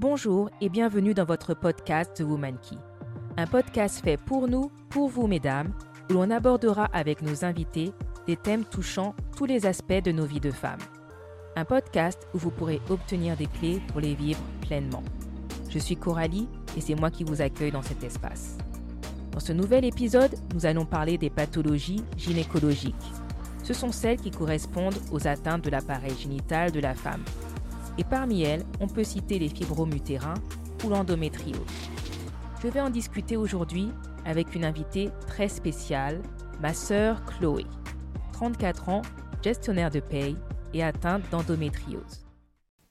Bonjour et bienvenue dans votre podcast The Woman Key. Un podcast fait pour nous, pour vous mesdames, où l'on abordera avec nos invités des thèmes touchant tous les aspects de nos vies de femmes. Un podcast où vous pourrez obtenir des clés pour les vivre pleinement. Je suis Coralie et c'est moi qui vous accueille dans cet espace. Dans ce nouvel épisode, nous allons parler des pathologies gynécologiques. Ce sont celles qui correspondent aux atteintes de l'appareil génital de la femme. Et parmi elles, on peut citer les fibromes utérins ou l'endométriose. Je vais en discuter aujourd'hui avec une invitée très spéciale, ma sœur Chloé, 34 ans, gestionnaire de paye et atteinte d'endométriose.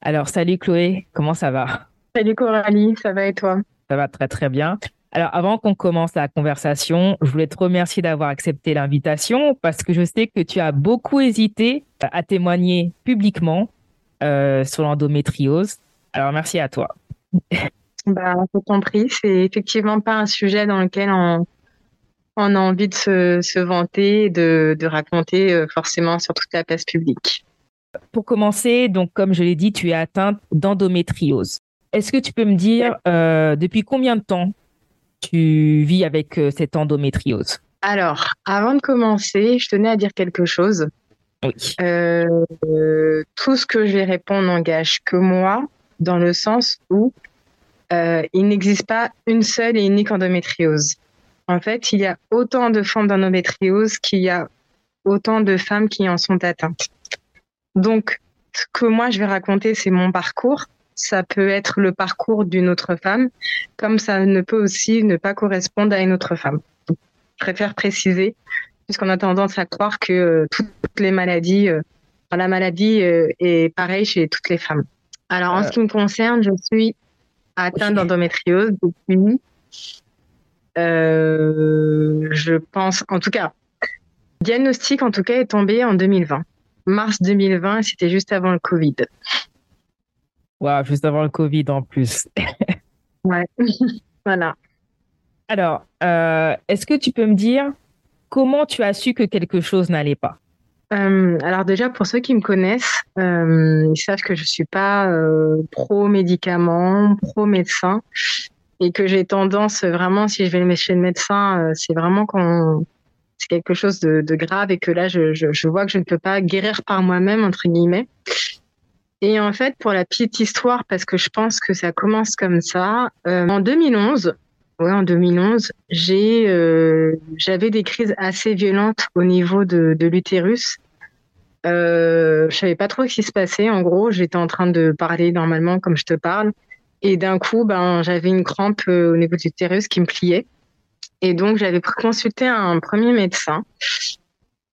Alors, salut Chloé, comment ça va? Salut Coralie, ça va et toi? Ça va très très bien. Alors, avant qu'on commence la conversation, je voulais te remercier d'avoir accepté l'invitation parce que je sais que tu as beaucoup hésité à témoigner publiquement euh, sur l'endométriose. Alors, merci à toi. Bah, je t'en prie, c'est effectivement pas un sujet dans lequel on, on a envie de se, se vanter, de, de raconter euh, forcément sur toute la place publique. Pour commencer, donc comme je l'ai dit, tu es atteinte d'endométriose. Est-ce que tu peux me dire euh, depuis combien de temps tu vis avec euh, cette endométriose? Alors, avant de commencer, je tenais à dire quelque chose. Euh, tout ce que je vais répondre n'engage que moi, dans le sens où euh, il n'existe pas une seule et unique endométriose. En fait, il y a autant de formes d'endométriose qu'il y a autant de femmes qui en sont atteintes. Donc, ce que moi je vais raconter, c'est mon parcours. Ça peut être le parcours d'une autre femme, comme ça ne peut aussi ne pas correspondre à une autre femme. Je préfère préciser, puisqu'on a tendance à croire que euh, toutes les maladies, euh, la maladie euh, est pareille chez toutes les femmes. Alors, en ce qui me concerne, je suis atteinte d'endométriose depuis, euh, je pense, en tout cas, diagnostic en tout cas est tombé en 2020. Mars 2020, c'était juste avant le Covid. Wow, juste avant le Covid en plus. Ouais. voilà. Alors, euh, est-ce que tu peux me dire comment tu as su que quelque chose n'allait pas? Euh, alors déjà, pour ceux qui me connaissent, euh, ils savent que je suis pas euh, pro-médicament, pro-médecin, et que j'ai tendance vraiment, si je vais chez le médecin, euh, c'est vraiment quand c'est quelque chose de, grave et que là, je, je, je vois que je ne peux pas guérir par moi-même, entre guillemets. Et en fait, pour la petite histoire, parce que je pense que ça commence comme ça, en 2011, ouais, en 2011, j'ai, euh, j'avais des crises assez violentes au niveau de, de l'utérus. Euh, je savais pas trop ce qui se passait. En gros, j'étais en train de parler normalement comme je te parle, et d'un coup, ben, j'avais une crampe euh, au niveau de l'utérus qui me pliait. Et donc, j'avais consulté un premier médecin.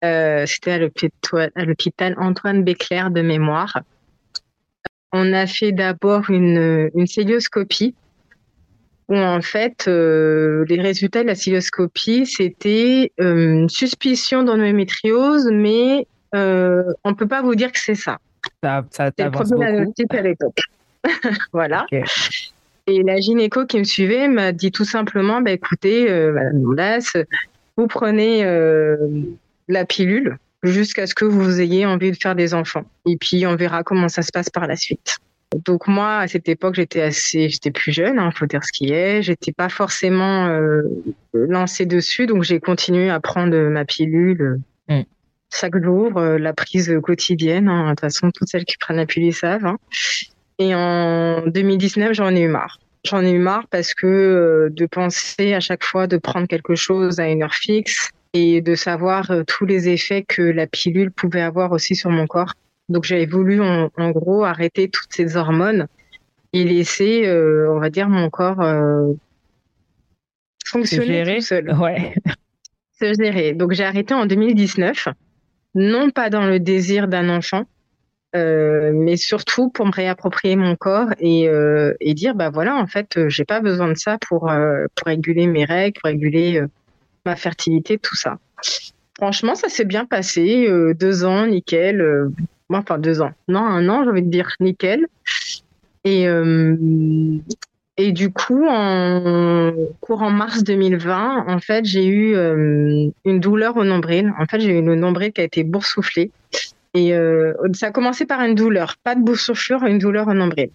Euh, C'était à l'hôpital Antoine Béclair de mémoire. On a fait d'abord une, une célioscopie où en fait euh, les résultats de la célioscopie c'était euh, une suspicion d'endométriose, mais euh, on peut pas vous dire que c'est ça. Ça, ça t'avance beaucoup. à l'époque. voilà. Et la gynéco qui me suivait m'a dit tout simplement, bah, écoutez, Madame vous prenez la pilule jusqu'à ce que vous ayez envie de faire des enfants. Et puis on verra comment ça se passe par la suite. Donc moi, à cette époque, j'étais assez, j'étais plus jeune, hein, faut dire ce qui est. J'étais pas forcément euh, lancée dessus, donc j'ai continué à prendre ma pilule Mm. chaque jour, euh, la prise quotidienne. hein. De toute façon, toutes celles qui prennent la pilule savent. hein. Et en 2019, j'en ai eu marre. J'en ai eu marre parce que euh, de penser à chaque fois de prendre quelque chose à une heure fixe et de savoir tous les effets que la pilule pouvait avoir aussi sur mon corps. Donc j'avais voulu en, en gros arrêter toutes ces hormones et laisser, euh, on va dire, mon corps euh, fonctionner gérer tout seul Ouais. se gérer. Donc j'ai arrêté en 2019, non pas dans le désir d'un enfant, euh, mais surtout pour me réapproprier mon corps et, euh, et dire bah voilà en fait euh, j'ai pas besoin de ça pour pour réguler mes règles, pour réguler ma fertilité, tout ça. Franchement, ça s'est bien passé, deux ans, nickel. Enfin deux ans, non un an, j'ai envie de dire nickel. Et euh, et du coup, en courant mars 2020, en fait, j'ai eu euh, une douleur au nombril. En fait, j'ai eu le nombril qui a été boursouflé. Et euh, ça a commencé par une douleur, pas de boursouflure, une douleur au nombril.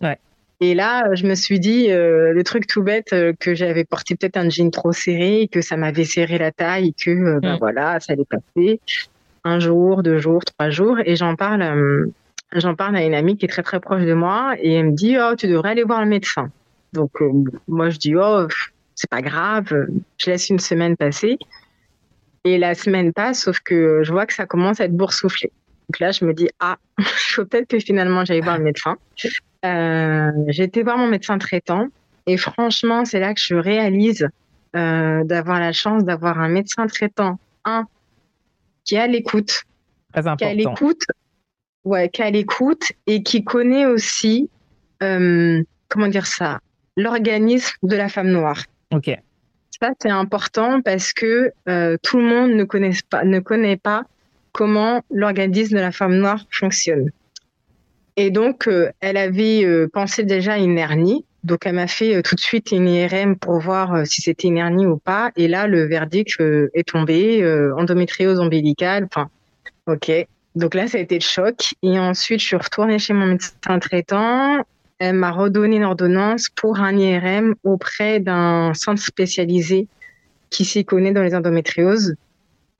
Ouais. Et là, je me suis dit, euh, le truc tout bête, que j'avais porté peut-être un jean trop serré, que ça m'avait serré la taille, et que ben voilà, ça allait passer un jour, deux jours, trois jours. Et j'en parle, euh, j'en parle à une amie qui est très très proche de moi, et elle me dit, oh, tu devrais aller voir le médecin. Donc euh, moi, je dis, oh, c'est pas grave, je laisse une semaine passer. Et la semaine passe, sauf que je vois que ça commence à être boursouflé. Donc là, je me dis, ah, il faut peut-être que finalement j'aille voir le médecin. Euh, j'ai été voir mon médecin traitant et franchement, c'est là que je réalise euh, d'avoir la chance d'avoir un médecin traitant, un, qui est à l'écoute, Très qui est à important. l'écoute, ouais, qui est à l'écoute et qui connaît aussi, euh, comment dire ça, l'organisme de la femme noire. Ok. Ça, c'est important parce que euh, tout le monde ne connaît pas, ne connaît pas comment l'organisme de la femme noire fonctionne. Et donc, euh, elle avait pensé déjà à une hernie. Donc, elle m'a fait euh, tout de suite une IRM pour voir euh, si c'était une hernie ou pas. Et là, le verdict euh, est tombé, endométriose ombilicale. Enfin, ok. Donc là, ça a été le choc. Et ensuite, je suis retournée chez mon médecin traitant. Elle m'a redonné une ordonnance pour un IRM auprès d'un centre spécialisé qui s'y connaît dans les endométrioses.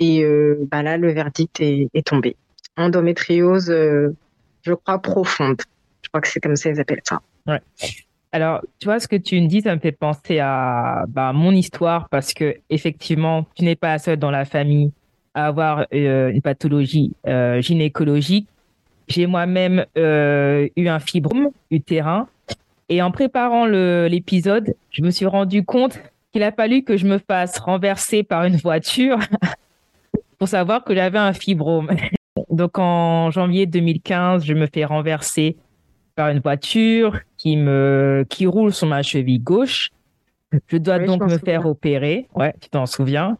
Et bah là, le verdict est, tombé. Endométriose, je crois, profonde. Je crois que c'est comme ça qu'ils appellent ça. Alors, tu vois, ce que tu me dis, ça me fait penser à bah, mon histoire parce que effectivement, tu n'es pas la seule dans la famille à avoir euh, une pathologie euh, gynécologique. J'ai moi-même euh, eu un fibrome utérin et en préparant l'épisode, je me suis rendu compte qu'il a fallu que je me fasse renverser par une voiture pour savoir que j'avais un fibrome. Donc en janvier 2015, je me fais renverser par une voiture qui me qui roule sur ma cheville gauche. Je dois Oui, donc me souviens. faire opérer. Ouais, tu t'en souviens?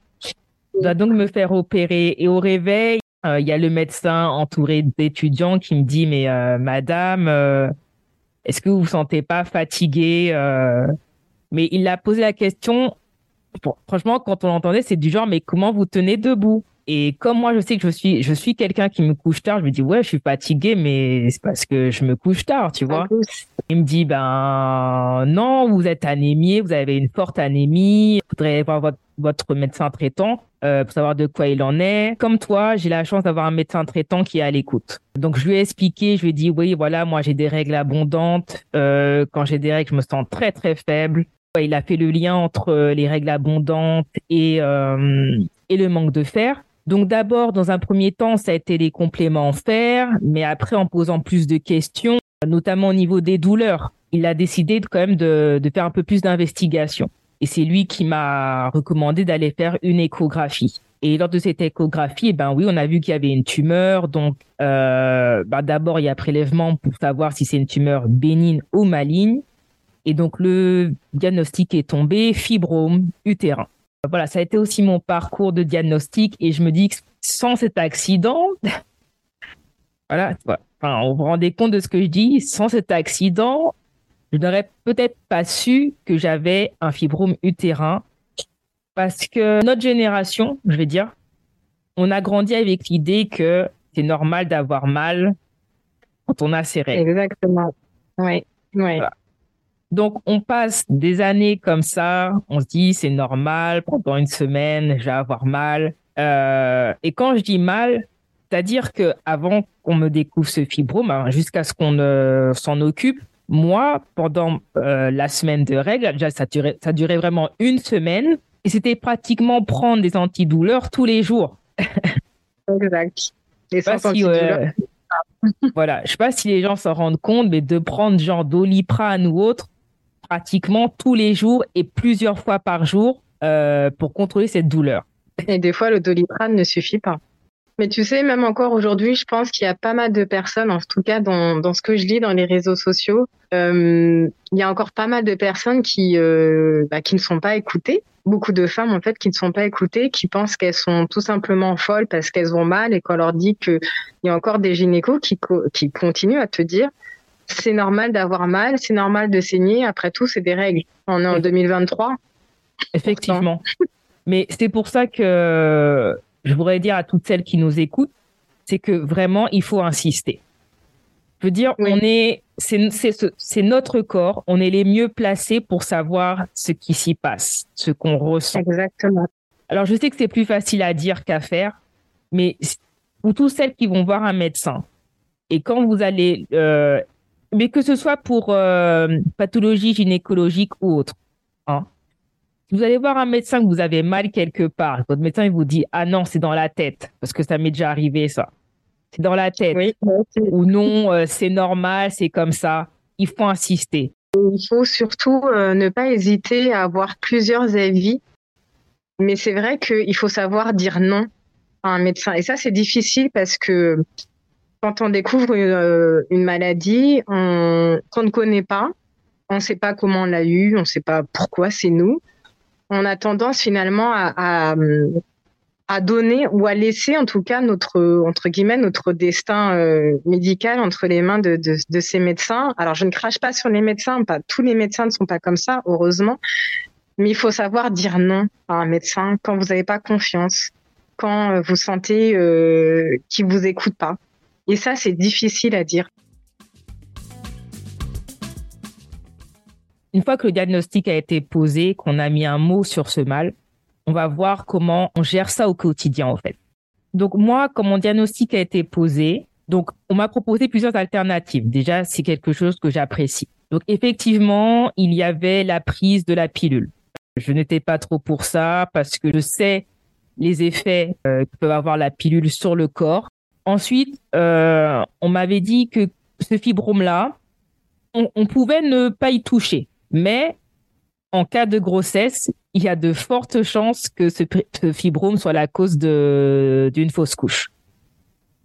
Je dois donc me faire opérer et au réveil, euh, il y a le médecin entouré d'étudiants qui me dit mais euh, madame, euh, est-ce que vous vous sentez pas fatiguée Mais il a posé la question. Bon, franchement, quand on l'entendait, c'est du genre mais comment vous tenez debout? Et comme moi, je sais que je suis je suis quelqu'un qui me couche tard, je me dis ouais, je suis fatiguée, mais c'est parce que je me couche tard, tu vois? Plus, Il me dit, ben non, vous êtes anémié, vous avez une forte anémie, il faudrait voir votre, votre médecin traitant euh, pour savoir de quoi il en est. Comme toi, j'ai la chance d'avoir un médecin traitant qui est à l'écoute. Donc je lui ai expliqué, je lui ai dit, oui, voilà, moi j'ai des règles abondantes. Euh, quand j'ai des règles, je me sens très très faible. Il a fait le lien entre euh, les règles abondantes et, euh, et le manque de fer. Donc d'abord, dans un premier temps, ça a été les compléments en fer, mais après, en posant plus de questions, notamment au niveau des douleurs, il a décidé quand même de, faire un peu plus d'investigation. Et c'est lui qui m'a recommandé d'aller faire une échographie. Et lors de cette échographie, eh ben oui, on a vu qu'il y avait une tumeur. Donc, euh, ben d'abord, il y a prélèvement pour savoir si c'est une tumeur bénigne ou maligne. Et donc, le diagnostic est tombé, fibrome utérin. Voilà, ça a été aussi mon parcours de diagnostic. Et je me dis que sans cet accident, voilà, vois. Enfin, on vous rendez compte de ce que je dis. Sans cet accident, je n'aurais peut-être pas su que j'avais un fibrome utérin parce que notre génération, je vais dire, on a grandi avec l'idée que c'est normal d'avoir mal quand on a ses règles. exactement. Oui, oui. Voilà. Donc, on passe des années comme ça, on se dit c'est normal, pendant une semaine, je vais avoir mal. Euh, et quand je dis mal, c'est-à-dire que avant qu'on me découvre ce fibrome, hein, jusqu'à ce qu'on euh, s'en occupe, moi, pendant euh, la semaine de règles, déjà, ça durait, ça durait vraiment une semaine, et c'était pratiquement prendre des antidouleurs tous les jours. Exact. Et sans si, antidouleur. euh, voilà, je sais pas si les gens s'en rendent compte, mais de prendre genre Doliprane ou autre pratiquement tous les jours et plusieurs fois par jour euh, pour contrôler cette douleur. Et des fois, le doliprane ne suffit pas. Mais tu sais, même encore aujourd'hui, je pense qu'il y a pas mal de personnes, en tout cas dans, dans ce que je lis dans les réseaux sociaux, euh, il y a encore pas mal de personnes qui, euh, bah, qui ne sont pas écoutées. Beaucoup de femmes, en fait, qui ne sont pas écoutées, qui pensent qu'elles sont tout simplement folles parce qu'elles ont mal et qu'on leur dit qu'il y a encore des gynécos qui, qui continuent à te dire c'est normal d'avoir mal, c'est normal de saigner, après tout, c'est des règles. On est en 2023. Effectivement. Mais c'est pour ça que je voudrais dire à toutes celles qui nous écoutent, c'est que vraiment, il faut insister. Je veux dire, Oui. on est c'est notre corps. On est les mieux placés pour savoir ce qui s'y passe, ce qu'on ressent. Exactement. Alors, je sais que c'est plus facile à dire qu'à faire, mais pour toutes celles qui vont voir un médecin, et quand vous allez, euh, mais que ce soit pour euh, pathologie gynécologique ou autre, hein, vous allez voir un médecin que vous avez mal quelque part, votre médecin il vous dit ah non c'est dans la tête. Parce que ça m'est déjà arrivé ça, c'est dans la tête. Ou non euh, c'est normal c'est comme ça, il faut insister. Il faut surtout ne pas hésiter à avoir plusieurs avis, mais c'est vrai qu'il faut savoir dire non à un médecin. Et ça c'est difficile parce que quand on découvre euh, une, maladie qu'on ne connaît pas, on ne sait pas comment on l'a eu, on ne sait pas pourquoi c'est nous, on a tendance finalement à, à, donner ou à laisser en tout cas notre entre guillemets notre destin euh, médical entre les mains de, de, de, ces médecins. Alors je ne crache pas sur les médecins, pas tous les médecins ne sont pas comme ça, heureusement, mais il faut savoir dire non à un médecin quand vous n'avez pas confiance, quand vous sentez euh, qu'il vous écoute pas. Et ça, c'est difficile à dire. Une fois que le diagnostic a été posé, qu'on a mis un mot sur ce mal, on va voir comment on gère ça au quotidien, en fait. Donc, moi, quand mon diagnostic a été posé, donc, on m'a proposé plusieurs alternatives. Déjà, c'est quelque chose que j'apprécie. Donc, effectivement, il y avait la prise de la pilule. Je n'étais pas trop pour ça parce que je sais les effets euh, que peut avoir la pilule sur le corps. Ensuite, euh, on m'avait dit que ce fibrome-là, on, pouvait ne pas y toucher. Mais en cas de grossesse, il y a de fortes chances que ce, fibrome soit la cause d'une fausse couche.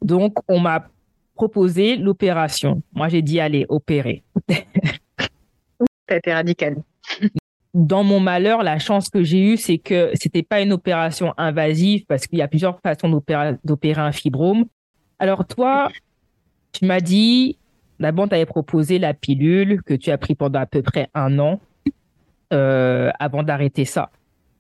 Donc, on m'a proposé l'opération. Moi, j'ai dit, allez, opérer. A été radical. Dans mon malheur, la chance que j'ai eue, c'est que c'était pas une opération invasive parce qu'il y a plusieurs façons d'opérer un fibrome. Alors toi, tu m'as dit, d'abord, tu avais proposé la pilule que tu as pris pendant à peu près un an euh, avant d'arrêter ça.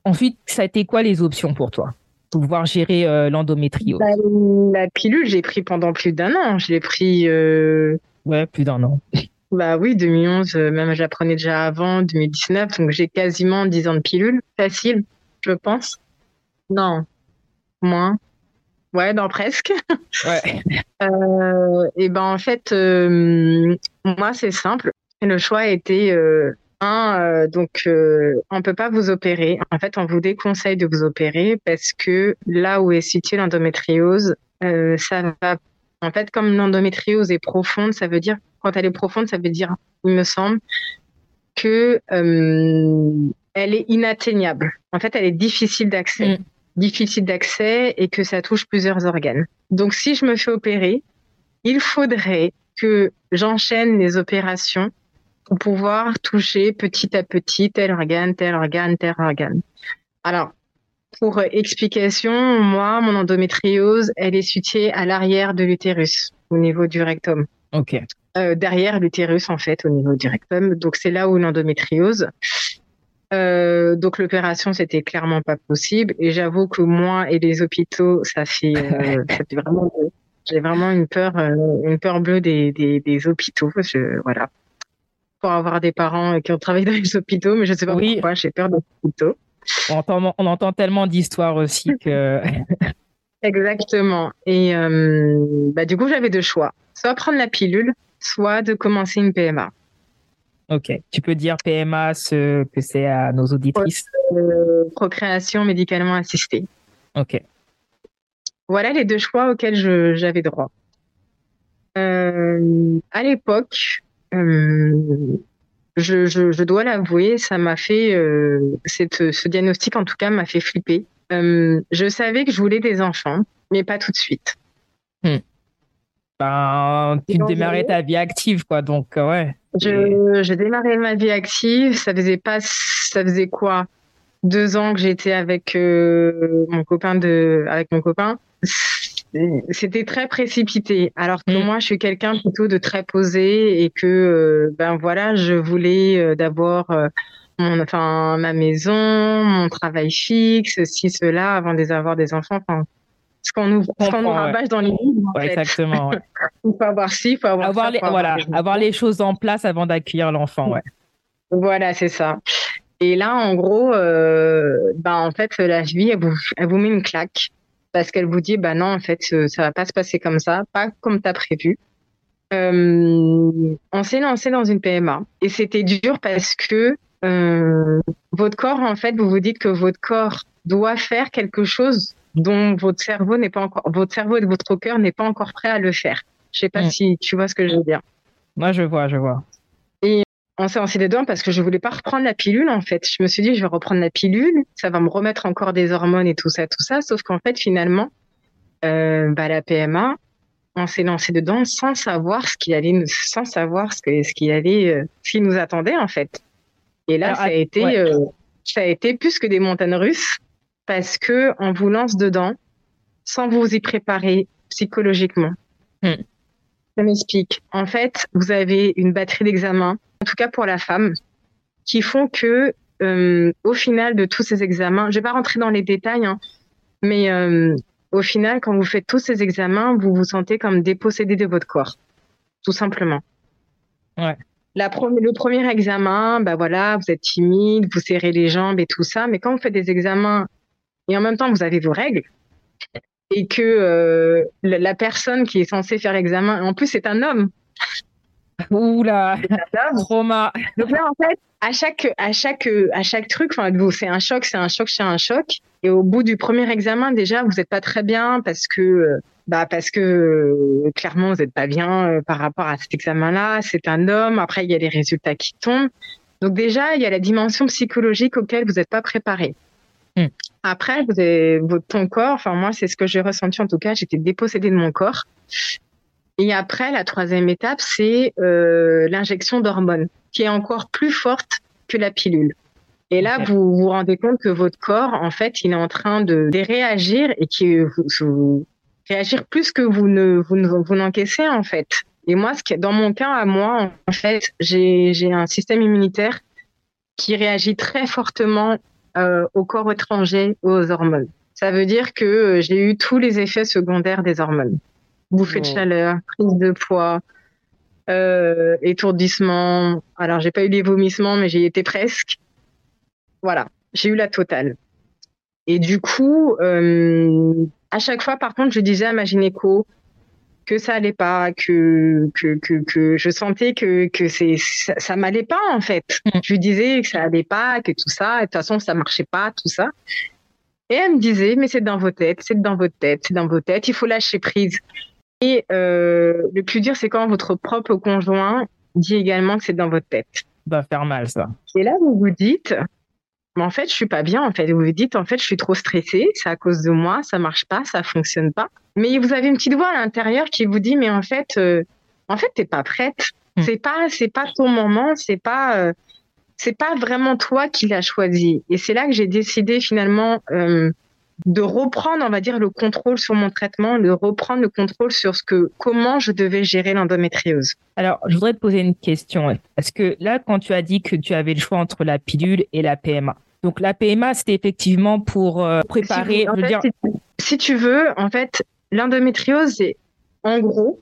Ensuite, ça a été quoi les options pour toi pour pouvoir gérer euh, l'endométriose? Bah, La pilule, j'ai pris pendant plus d'un an. Je l'ai pris. Euh... Ouais, plus d'un an. Bah oui, 2011, euh, même j'apprenais déjà avant, 2019, donc j'ai quasiment 10 ans de pilule. Facile, je pense. Non, moins. Ouais, dans presque. Ouais. euh, et ben en fait, euh, moi c'est simple. Le choix a été euh, un, donc on peut pas vous opérer. En fait, on vous déconseille de vous opérer parce que là où est située l'endométriose, ça va. En fait, comme l'endométriose est profonde, ça veut dire quand elle est profonde, ça veut dire, il me semble, que elle est inatteignable. En fait, elle est difficile d'accès. Mm difficile d'accès et que ça touche plusieurs organes. Donc si je me fais opérer, il faudrait que j'enchaîne les opérations pour pouvoir toucher petit à petit tel organe, tel organe, tel organe. Alors, pour explication, moi, mon endométriose, elle est située à l'arrière de l'utérus, au niveau du rectum. Ok. Euh, derrière l'utérus, en fait, au niveau du rectum. Donc, c'est là où l'endométriose. Euh, donc l'opération c'était clairement pas possible. Et j'avoue que moi et les hôpitaux ça fait, euh, ça fait vraiment j'ai vraiment une peur euh, une peur bleue des, des, des hôpitaux. Je, voilà. Pour avoir des parents qui ont travaillé dans les hôpitaux mais je sais pas pourquoi j'ai peur des hôpitaux. On entend, on entend tellement d'histoires aussi que exactement. Et euh, bah du coup j'avais deux choix. Soit prendre la pilule soit de commencer une PMA Ok. Tu peux dire PMA ce que c'est à nos auditrices? Euh, Procréation médicalement assistée. Ok. Voilà les deux choix auxquels j'avais droit. Euh, à l'époque, euh, je, je, je, dois l'avouer, ça m'a fait cette, ce diagnostic en tout cas m'a fait flipper. Je savais que je voulais des enfants, mais pas tout de suite. Hmm. Ben, tu démarrais ta vie active, quoi. Donc, ouais. Je, je démarrais ma vie active. Ça faisait pas, ça faisait quoi? Deux ans que j'étais avec euh, mon copain de, avec mon copain. C'était très précipité. Alors que mm. moi, je suis quelqu'un plutôt de très posé et que, euh, ben voilà, je voulais d'abord mon, enfin, ma maison, mon travail fixe, ci, cela, avant d'avoir des enfants. Enfin, ce qu'on nous, nous rabâche dans les livres. Exactement. il faut avoir ci, il faut avoir, avoir les, voilà, avoir les choses en place avant d'accueillir l'enfant. Ouais. Voilà, c'est ça. Et là, en gros, euh, bah, en fait, la vie, elle vous, elle vous met une claque parce qu'elle vous dit, bah non, en fait, ça va pas se passer comme ça, pas comme tu as prévu. Euh, on s'est lancé dans une PMA et c'était dur parce que euh, votre corps, en fait, vous vous dites que votre corps doit faire quelque chose dont votre cerveau n'est pas encore, votre cerveau et votre cœur n'est pas encore prêt à le faire. Je sais pas mm. si tu vois ce que je veux dire. Moi, je vois, je vois. Et on s'est lancé dedans parce que je voulais pas reprendre la pilule, en fait. Je me suis dit, je vais reprendre la pilule, ça va me remettre encore des hormones et tout ça, tout ça. Sauf qu'en fait, finalement, euh, bah, la PMA, on s'est lancé dedans sans savoir ce qu'il allait, sans savoir ce que, ce qu'il allait, euh, ce qui nous attendait, en fait. Et là, ça a été, euh, ça a été plus que des montagnes russes parce que on vous lance dedans sans vous y préparer psychologiquement. Hmm. Ça m'explique. En fait, vous avez une batterie d'examens, en tout cas pour la femme, qui font que euh, au final de tous ces examens, je vais pas rentrer dans les détails, hein, mais euh, au final, quand vous faites tous ces examens, vous vous sentez comme dépossédé de votre corps, tout simplement. Ouais. La le premier examen, bah voilà, vous êtes timide, vous serrez les jambes et tout ça, mais quand vous faites des examens et en même temps vous avez vos règles et que euh, la, personne qui est censée faire l'examen, en plus c'est un homme. Oula, trauma. Donc là en fait, à chaque à chaque à chaque truc, enfin c'est un choc, c'est un choc, c'est un choc. Et au bout du premier examen, déjà vous n'êtes pas très bien parce que euh, bah parce que euh, clairement vous n'êtes pas bien par rapport à cet examen-là. C'est un homme. Après il y a les résultats qui tombent. Donc déjà il y a la dimension psychologique auquel vous n'êtes pas préparé. Hmm. Après vous avez ton corps. Enfin moi c'est ce que j'ai ressenti en tout cas. J'étais dépossédée de mon corps. Et après la troisième étape c'est euh, l'injection d'hormones qui est encore plus forte que la pilule. Et là, vous vous rendez compte que votre corps, en fait, il est en train de, réagir et qui vous, réagir plus que vous ne vous, vous n'encaissez en fait. Et moi, ce qui, dans mon cas à moi, en fait, j'ai un système immunitaire qui réagit très fortement euh, au corps étranger, aux hormones. Ça veut dire que euh, j'ai eu tous les effets secondaires des hormones. Bouffée de chaleur, prise de poids, euh, étourdissement. Alors, j'ai pas eu les vomissements, mais j'y étais presque. Voilà, j'ai eu la totale. Et du coup, euh, à chaque fois, par contre, je disais à ma gynéco que ça allait pas, que que que, que je sentais que que c'est ça, ça m'allait pas en fait. Mm. Je lui disais que ça allait pas, que tout ça, et de toute façon ça marchait pas, tout ça. Et elle me disait mais c'est dans vos têtes, c'est dans vos têtes, c'est dans vos têtes, il faut lâcher prise. Et euh, le plus dur c'est quand votre propre conjoint dit également que c'est dans votre tête. Ça va faire mal ça. Et là vous vous dites mais en fait, je suis pas bien. En fait, vous vous dites, en fait, je suis trop stressée. C'est à cause de moi. Ça marche pas. Ça fonctionne pas. Mais vous avez une petite voix à l'intérieur qui vous dit, mais en fait, euh, en fait, t'es pas prête. Hmm. C'est pas, c'est pas ton moment. C'est pas, euh, c'est pas vraiment toi qui l'as choisi. Et c'est là que j'ai décidé finalement euh, de reprendre, on va dire, le contrôle sur mon traitement, de reprendre le contrôle sur ce que, comment je devais gérer l'endométriose. Alors, je voudrais te poser une question. Parce que là, quand tu as dit que tu avais le choix entre la pilule et la PMA, donc la PMA, c'était effectivement pour euh, préparer. Si, tu veux, en fait, l'endométriose, c'est en gros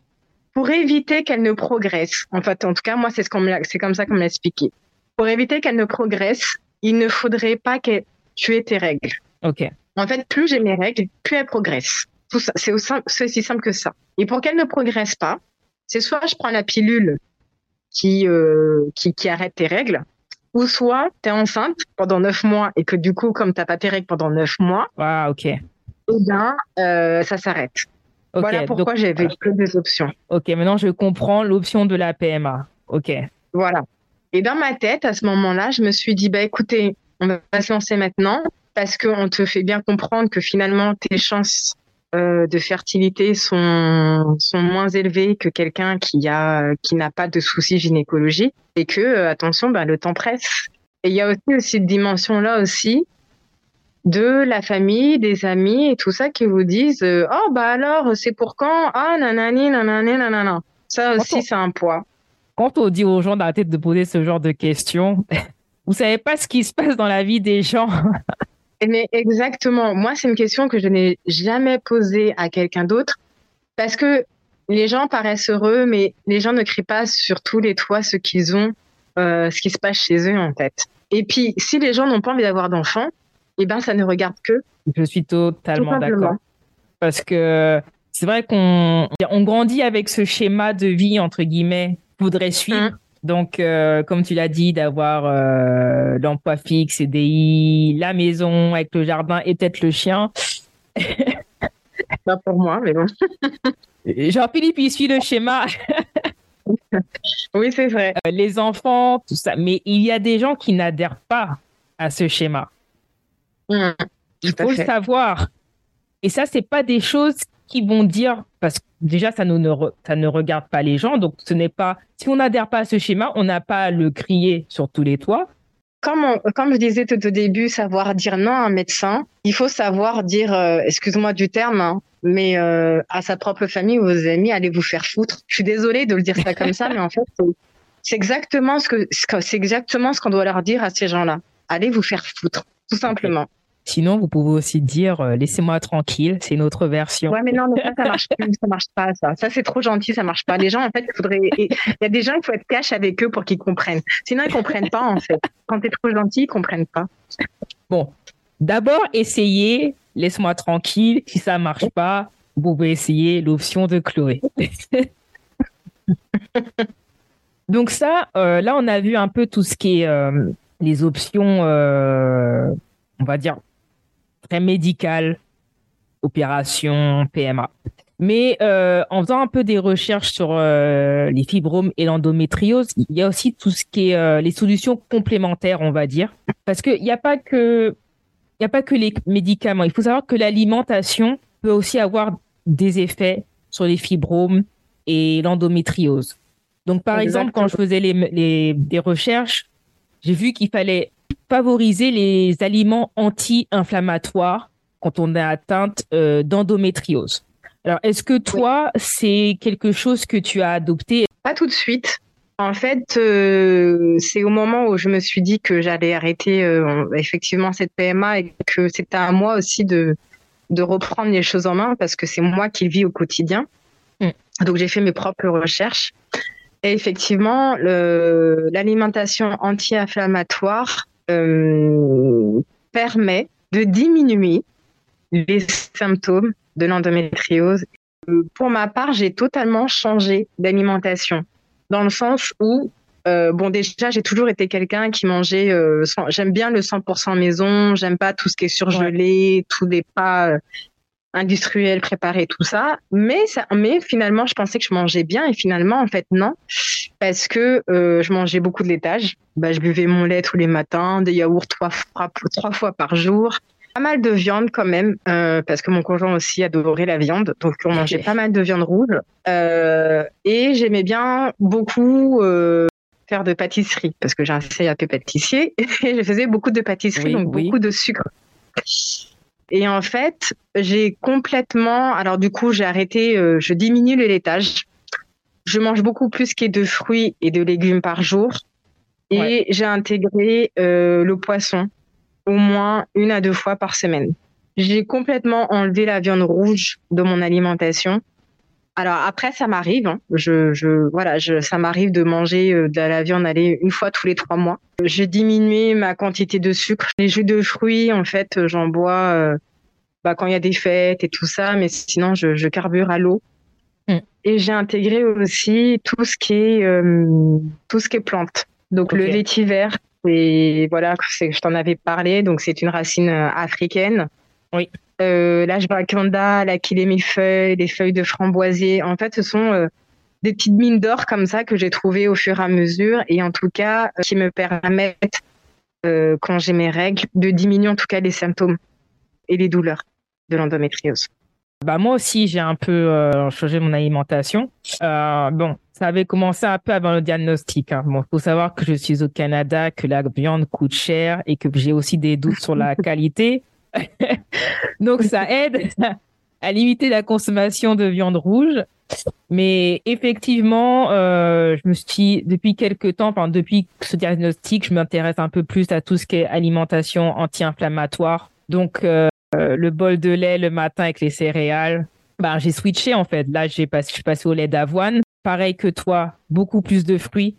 pour éviter qu'elle ne progresse. En fait, en tout cas, moi, c'est ce qu'on c'est comme ça qu'on m'a expliqué. Pour éviter qu'elle ne progresse, il ne faudrait pas que tu aies tes règles. Ok. En fait, plus j'ai mes règles, plus elles progressent. Tout ça, c'est aussi simple que ça. Et pour qu'elle ne progresse pas, c'est soit je prends la pilule qui, euh, qui, qui arrête tes règles, ou soit tu es enceinte pendant neuf mois et que du coup, comme t'as pas tes règles pendant neuf mois, ah, ok. Eh bien, euh, ça s'arrête. voilà pourquoi j'avais que des options. Ok, maintenant je comprends l'option de la PMA. Ok. Voilà. Et dans ma tête, à ce moment-là, je me suis dit, bah écoutez, on va se lancer maintenant parce qu'on te fait bien comprendre que finalement tes chances euh, de fertilité sont sont moins élevées que quelqu'un qui a qui n'a pas de soucis gynécologiques et que euh, attention ben le temps presse. Et il y a aussi aussi cette dimension là aussi de la famille des amis et tout ça qui vous disent euh, oh bah alors c'est pour quand? Ah nanani nanani nanana. Ça aussi c'est un poids. Quand on dit aux gens d'arrêter de poser ce genre de questions vous savez pas ce qui se passe dans la vie des gens Mais exactement. Moi, c'est une question que je n'ai jamais posée à quelqu'un d'autre parce que les gens paraissent heureux, mais les gens ne crient pas sur tous les toits ce qu'ils ont, euh, ce qui se passe chez eux en fait. Et puis, si les gens n'ont pas envie d'avoir d'enfants, eh ben, ça ne regarde que. Je suis totalement d'accord. Parce que c'est vrai qu'on on grandit avec ce schéma de vie entre guillemets voudrait suivre. Hein. Donc, euh, comme tu l'as dit, d'avoir euh, l'emploi fixe, CDI, la maison avec le jardin et peut-être le chien. Pas pour moi, mais bon. Jean-Philippe, il suit le schéma. oui, c'est vrai. Euh, les enfants, tout ça. Mais il y a des gens qui n'adhèrent pas à ce schéma. Mmh, il faut le savoir. Et ça, c'est pas des choses qui vont dire, parce que déjà, ça, ne, ça ne regarde pas les gens. Donc, ce n'est pas, si on n'adhère pas à ce schéma, on n'a pas à le crier sur tous les toits. Comme, comme je disais tout au début, savoir dire non à un médecin, il faut savoir dire, euh, excuse-moi du terme, hein, mais euh, à sa propre famille ou aux amis, allez vous faire foutre. Je suis désolée de le dire ça comme ça, mais en fait, c'est exactement ce que c'est exactement ce qu'on doit leur dire à ces gens-là. Allez vous faire foutre, tout simplement. Sinon, vous pouvez aussi dire euh, laissez-moi tranquille, c'est une autre version. Ouais, mais non, mais ça, ça marche plus, ça marche pas, ça. Ça, c'est trop gentil, ça marche pas. Les gens, en fait, il faudrait. Il y a des gens, il faut être cash avec eux pour qu'ils comprennent. Sinon, ils comprennent pas, en fait. Quand tu es trop gentil, ils comprennent pas. Bon, d'abord, essayez, laisse-moi tranquille. Si ça marche pas, vous pouvez essayer l'option de Chloé. Donc ça, euh, là, on a vu un peu tout ce qui est euh, les options, on va dire, très médical, opération, PMA. Mais euh, en faisant un peu des recherches sur euh, les fibromes et l'endométriose, il y a aussi tout ce qui est euh, les solutions complémentaires, on va dire, parce qu'il n'y a pas que il a pas que les médicaments. Il faut savoir que l'alimentation peut aussi avoir des effets sur les fibromes et l'endométriose. Donc, par exemple, quand je faisais les, les, des recherches, j'ai vu qu'il fallait favoriser les aliments anti-inflammatoires quand on est atteinte euh, d'endométriose. Alors, est-ce que toi, c'est quelque chose que tu as adopté? Pas tout de suite. En fait, euh, c'est au moment où je me suis dit que j'allais arrêter euh, effectivement cette PMA et que c'était à moi aussi de, de reprendre les choses en main parce que c'est moi qui vis au quotidien. Mm. Donc, j'ai fait mes propres recherches. Et effectivement, l'alimentation anti-inflammatoire euh, permet de diminuer les symptômes de l'endométriose. Euh, pour ma part, j'ai totalement changé d'alimentation, dans le sens où, euh, bon, déjà, j'ai toujours été quelqu'un qui mangeait, j'aime bien le 100% maison, j'aime pas tout ce qui est surgelé, tous les pas industriel, préparé, tout ça. Mais, ça, mais finalement, je pensais que je mangeais bien et finalement, en fait, non. Parce que euh, je mangeais beaucoup de laitage. Bah, je buvais mon lait tous les matins, des yaourts trois fois, trois fois par jour. Pas mal de viande quand même, euh, parce que mon conjoint aussi adorait la viande. Donc, on mangeait pas mal de viande rouge. Euh, et j'aimais bien beaucoup faire de pâtisserie, parce que j'ai un CAP pâtissier. Et je faisais beaucoup de pâtisserie, donc beaucoup de sucre. Et en fait, j'ai complètement. Alors du coup, j'ai arrêté. Euh, je diminue le laitage. Je mange beaucoup plus que de fruits et de légumes par jour. Et j'ai intégré euh, le poisson au moins une à deux fois par semaine. J'ai complètement enlevé la viande rouge de mon alimentation. Alors après, ça m'arrive. Hein. Je, je, voilà, je, ça m'arrive de manger euh, de la viande aller une fois tous les trois mois. J'ai diminué ma quantité de sucre. Les jus de fruits, en fait, j'en bois euh, bah, quand il y a des fêtes et tout ça, mais sinon, je, je carbure à l'eau. Mm. Et j'ai intégré aussi tout ce qui est euh, tout ce qui est plante. Donc le vétiver, et voilà, je t'en avais parlé. Donc c'est une racine africaine. Oui euh, la feuilles, les feuilles de framboisier. En fait, ce sont euh, des petites mines d'or comme ça que j'ai trouvées au fur et à mesure et en tout cas euh, qui me permettent, euh, quand j'ai mes règles, de diminuer en tout cas les symptômes et les douleurs de l'endométriose. Bah moi aussi, j'ai un peu changé mon alimentation. bon, ça avait commencé un peu avant le diagnostic. Hein. Bon, faut savoir que je suis au Canada, que la viande coûte cher et que j'ai aussi des doutes sur la qualité. Donc ça aide à limiter la consommation de viande rouge. Mais effectivement, euh, je me suis depuis quelques temps, depuis ce diagnostic, je m'intéresse un peu plus à tout ce qui est alimentation anti-inflammatoire Donc, euh, le bol de lait le matin avec les céréales, bah, j'ai switché en fait. Là, j'ai passé, je suis au lait d'avoine. Pareil que toi, beaucoup plus de fruits.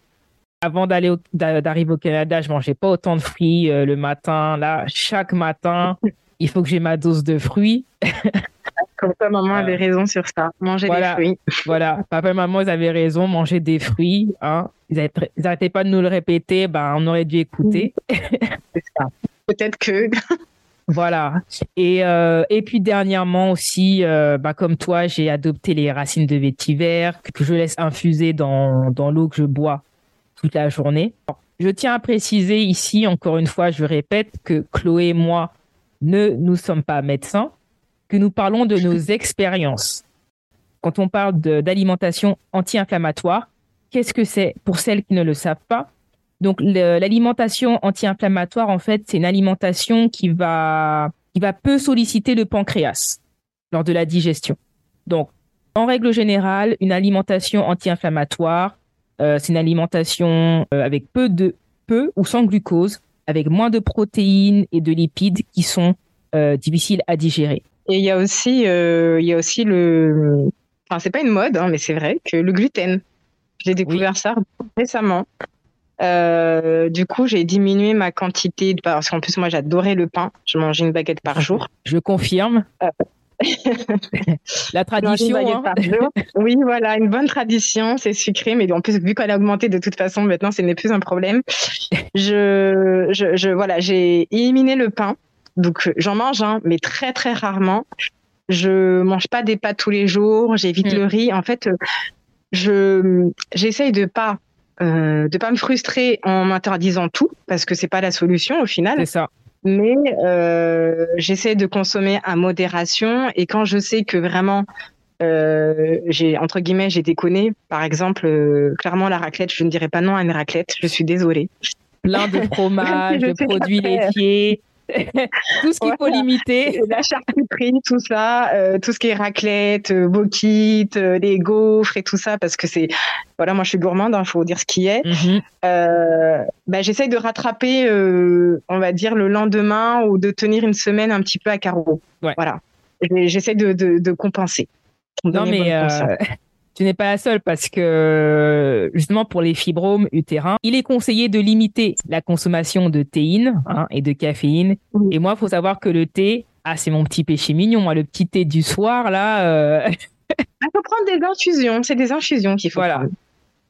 Avant d'aller d'arriver au Canada, je mangeais pas autant de fruits euh, le matin. Là, chaque matin, il faut que j'ai ma dose de fruits. Comme ça, maman avait raison sur ça. Manger des fruits. Voilà, papa et maman, ils avaient raison. Manger des fruits. Hein. Ils n'arrêtaient pas de nous le répéter. Ben, on aurait dû écouter. C'est ça. Peut-être que. Voilà. Et, euh, et puis dernièrement aussi, euh, bah, comme toi, j'ai adopté les racines de vétiver que je laisse infuser dans, dans l'eau que je bois toute la journée. Je tiens à préciser ici, encore une fois, je répète que Chloé et moi ne nous sommes pas médecins, que nous parlons de nos expériences. Quand on parle d'alimentation anti-inflammatoire, qu'est-ce que c'est pour celles qui ne le savent pas? Donc l'alimentation anti-inflammatoire, en fait, c'est une alimentation qui va, qui va peu solliciter le pancréas lors de la digestion. Donc, en règle générale, une alimentation anti-inflammatoire, euh, c'est une alimentation euh, avec peu de peu ou sans glucose, avec moins de protéines et de lipides qui sont euh, difficiles à digérer. Et il y a aussi, il y a aussi le, enfin c'est pas une mode, hein, mais c'est vrai que le gluten. J'ai découvert ça récemment. Euh, du coup, j'ai diminué ma quantité de parce qu'en plus moi j'adorais le pain. Je mangeais une baguette par jour. Je confirme. Euh. la tradition. Hein. Oui, voilà, une bonne tradition, c'est sucré, mais en plus vu qu'elle a augmenté de toute façon, maintenant ce n'est plus un problème. Je, je, je voilà, j'ai éliminé le pain, donc j'en mange, hein, mais très très rarement. Je mange pas des pâtes tous les jours, j'évite hmm. le riz. En fait, je j'essaye de pas euh, de pas me frustrer en m'interdisant tout parce que c'est pas la solution au final. C'est ça. Mais euh, j'essaie de consommer à modération et quand je sais que vraiment euh, j'ai entre guillemets j'ai déconné, par exemple, euh, clairement la raclette, je ne dirais pas non à une raclette. Je suis désolée. Plein de fromage, de produits laitiers. tout ce qu'il faut limiter. La charcuterie, tout ça, euh, tout ce qui est raclette, euh, boquite, euh, les gaufres et tout ça, parce que c'est, voilà, moi je suis gourmande, il hein, faut dire ce qui est. Mhm. bah, j'essaye de rattraper, on va dire, le lendemain ou de tenir une semaine un petit peu à carreau. Voilà. J'essaie de, de, de, compenser. Non, mais tu n'es pas la seule parce que justement pour les fibromes utérins, il est conseillé de limiter la consommation de théine hein, et de caféine. Et moi, il faut savoir que le thé, ah c'est mon petit péché mignon, moi le petit thé du soir là. Euh... Il faut prendre des infusions, c'est des infusions qu'il faut. Voilà.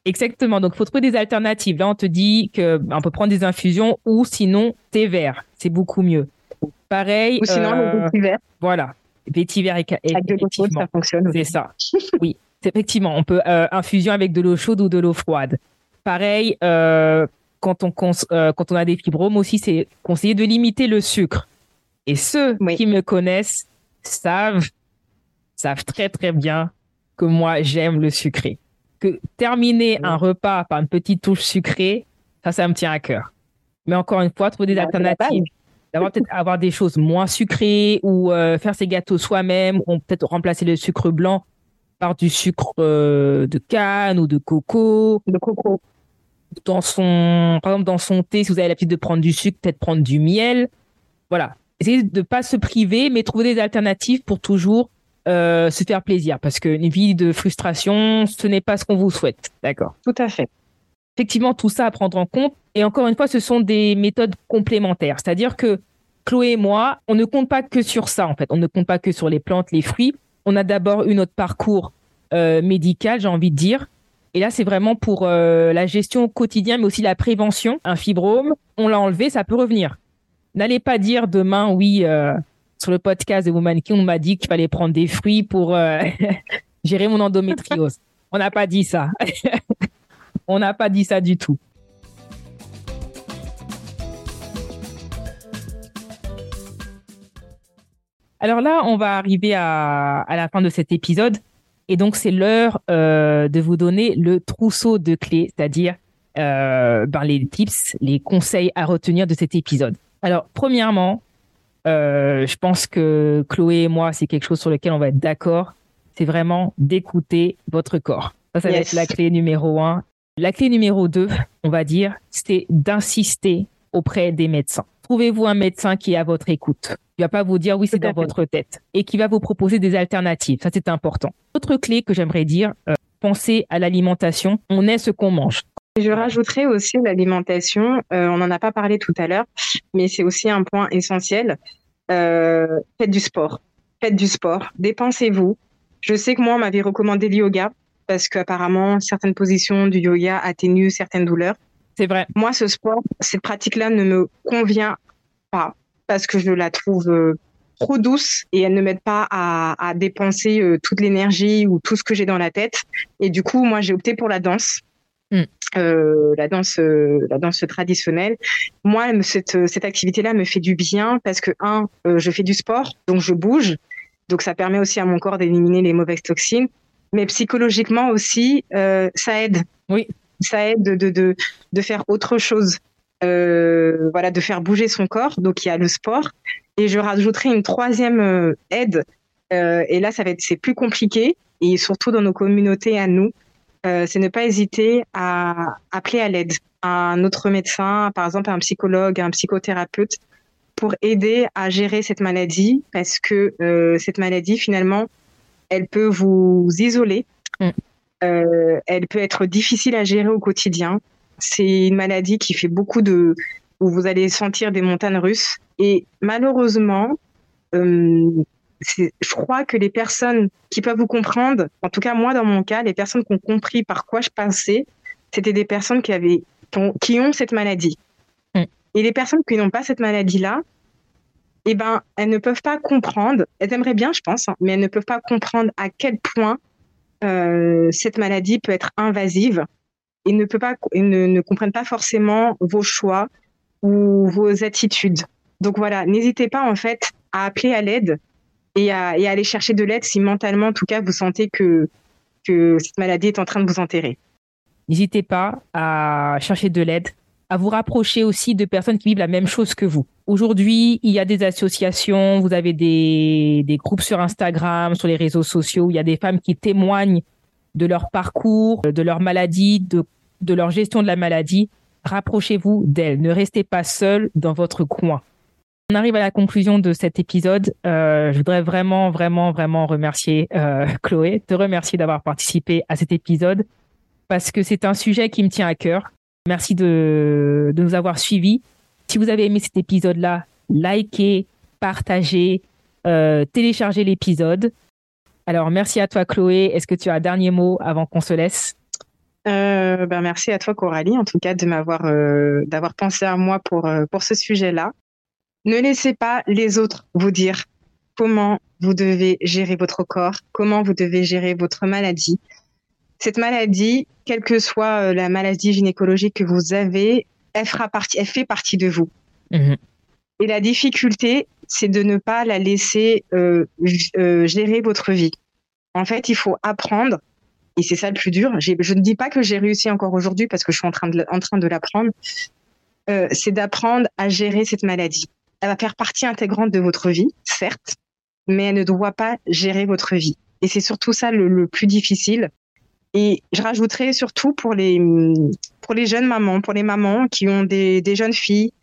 Exactement. Donc, il faut trouver des alternatives. Là, on te dit que on peut prendre des infusions ou sinon thé vert. C'est beaucoup mieux. Pareil. Ou sinon le euh, vétiver. Voilà. Vétiver et, et Avec de ça fonctionne. C'est ça. Oui effectivement, on peut euh, infusion avec de l'eau chaude ou de l'eau froide. Pareil, euh, quand, on euh, quand on a des fibromes aussi, c'est conseillé de limiter le sucre. Et ceux qui me connaissent savent, savent très très bien que moi j'aime le sucré. Que terminer un repas par une petite touche sucrée, ça, ça me tient à cœur. Mais encore une fois, trouver des alternatives. D'avoir peut-être avoir des choses moins sucrées ou faire ses gâteaux soi-même ou peut-être remplacer le sucre blanc par du sucre euh, de canne ou de coco. De coco. Dans son, par exemple, dans son thé, si vous avez l'habitude de prendre du sucre, peut-être prendre du miel. Voilà. Essayez de pas se priver, mais trouver des alternatives pour toujours euh, se faire plaisir. Parce qu'une vie de frustration, ce n'est pas ce qu'on vous souhaite. D'accord. Tout à fait. Effectivement, tout ça à prendre en compte. Et encore une fois, ce sont des méthodes complémentaires. C'est-à-dire que Chloé et moi, on ne compte pas que sur ça, en fait. On ne compte pas que sur les plantes, les fruits on a d'abord eu notre parcours euh, médical, j'ai envie de dire. Et là, c'est vraiment pour euh, la gestion quotidienne, mais aussi la prévention. Un fibrome, on l'a enlevé, ça peut revenir. N'allez pas dire demain, oui, euh, sur le podcast de Woman King, on m'a dit qu'il fallait prendre des fruits pour gérer mon endométriose. on n'a pas dit ça. on n'a pas dit ça du tout. Alors là, on va arriver à, la fin de cet épisode. Et donc, c'est l'heure euh, de vous donner le trousseau de clés, c'est-à-dire euh, ben, les tips, les conseils à retenir de cet épisode. Alors, premièrement, euh, je pense que Chloé et moi, c'est quelque chose sur lequel on va être d'accord. C'est vraiment d'écouter votre corps. Ça, ça va être la clé numéro un. La clé numéro deux, on va dire, c'est d'insister auprès des médecins. Trouvez-vous un médecin qui est à votre écoute? Il va pas vous dire oui, c'est dans votre tête et qui va vous proposer des alternatives. Ça, c'est important. Autre clé que j'aimerais dire, euh, pensez à l'alimentation. On est ce qu'on mange. Je rajouterais aussi l'alimentation. Euh, on n'en a pas parlé tout à l'heure, mais c'est aussi un point essentiel. Euh, faites du sport. Faites du sport. Dépensez-vous. Je sais que moi, on m'avait recommandé le yoga parce qu'apparemment, certaines positions du yoga atténuent certaines douleurs. C'est vrai. Moi, ce sport, cette pratique-là ne me convient pas parce que je la trouve euh, trop douce et elle ne m'aide pas à, dépenser euh, toute l'énergie ou tout ce que j'ai dans la tête. Et du coup, moi, j'ai opté pour la danse. Mm. Euh, la danse, la danse traditionnelle. Moi, cette, cette activité-là me fait du bien parce que un, je fais du sport, donc je bouge, donc ça permet aussi à mon corps d'éliminer les mauvaises toxines. Mais psychologiquement aussi, ça aide. Oui ça aide de, de, de faire autre chose. Euh, voilà, de faire bouger son corps. Donc il y a le sport. Et je rajouterai une troisième euh, aide. Euh, et là, ça va être c'est plus compliqué. Et surtout dans nos communautés à nous, c'est ne pas hésiter à appeler à l'aide un autre médecin, par exemple un psychologue, un psychothérapeute, pour aider à gérer cette maladie, parce que cette maladie finalement, elle peut vous isoler. Mm. Euh, elle peut être difficile à gérer au quotidien. C'est une maladie qui fait beaucoup de où vous allez sentir des montagnes russes. Et malheureusement, euh, je crois que les personnes qui peuvent vous comprendre, en tout cas moi dans mon cas, les personnes qui ont compris par quoi je passais, c'était des personnes qui avaient qui ont, cette maladie. Mm. Et les personnes qui n'ont pas cette maladie-là, eh ben, elles ne peuvent pas comprendre. Elles aimeraient bien, je pense, hein, mais elles ne peuvent pas comprendre à quel point cette maladie peut être invasive et ne, peut pas, ne, ne comprennent pas forcément vos choix ou vos attitudes. Donc voilà, n'hésitez pas en fait à appeler à l'aide et à, et à aller chercher de l'aide si mentalement, en tout cas, vous sentez que, que cette maladie est en train de vous enterrer. N'hésitez pas à chercher de l'aide à vous rapprocher aussi de personnes qui vivent la même chose que vous. Aujourd'hui, il y a des associations, vous avez des, des groupes sur Instagram, sur les réseaux sociaux, où il y a des femmes qui témoignent de leur parcours, de leur maladie, de, de leur gestion de la maladie. Rapprochez-vous d'elles. Ne restez pas seul dans votre coin. On arrive à la conclusion de cet épisode. Euh, je voudrais vraiment, vraiment, vraiment remercier euh, Chloé, te remercier d'avoir participé à cet épisode parce que c'est un sujet qui me tient à cœur. Merci de, nous avoir suivis. Si vous avez aimé cet épisode-là, likez, partagez, euh, téléchargez l'épisode. Alors, merci à toi, Chloé. Est-ce que tu as un dernier mot avant qu'on se laisse? Euh, ben merci à toi Coralie en tout cas de m'avoir euh, d'avoir pensé à moi pour pour ce sujet-là. Ne laissez pas les autres vous dire comment vous devez gérer votre corps, comment vous devez gérer votre maladie. Cette maladie, quelle que soit euh, la maladie gynécologique que vous avez, elle fera partie, elle fait partie de vous. Mhm. Et la difficulté, c'est de ne pas la laisser euh, euh, gérer votre vie. En fait, il faut apprendre, et c'est ça le plus dur. Je ne dis pas que j'ai réussi encore aujourd'hui parce que je suis en train de, en train de l'apprendre. c'est d'apprendre à gérer cette maladie. Elle va faire partie intégrante de votre vie, certes, mais elle ne doit pas gérer votre vie. Et c'est surtout ça le plus difficile, et je rajouterais surtout pour les, pour les jeunes mamans, pour les mamans qui ont des, des jeunes filles,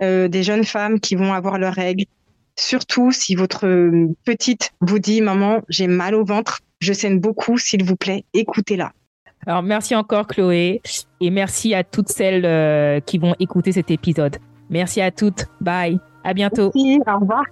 euh, des jeunes femmes qui vont avoir leurs règles. Surtout si votre petite vous dit Maman, j'ai mal au ventre, je saigne beaucoup, s'il vous plaît, écoutez-la. Alors merci encore Chloé et merci à toutes celles euh, qui vont écouter cet épisode. Merci à toutes. Bye. À bientôt. Merci, au revoir.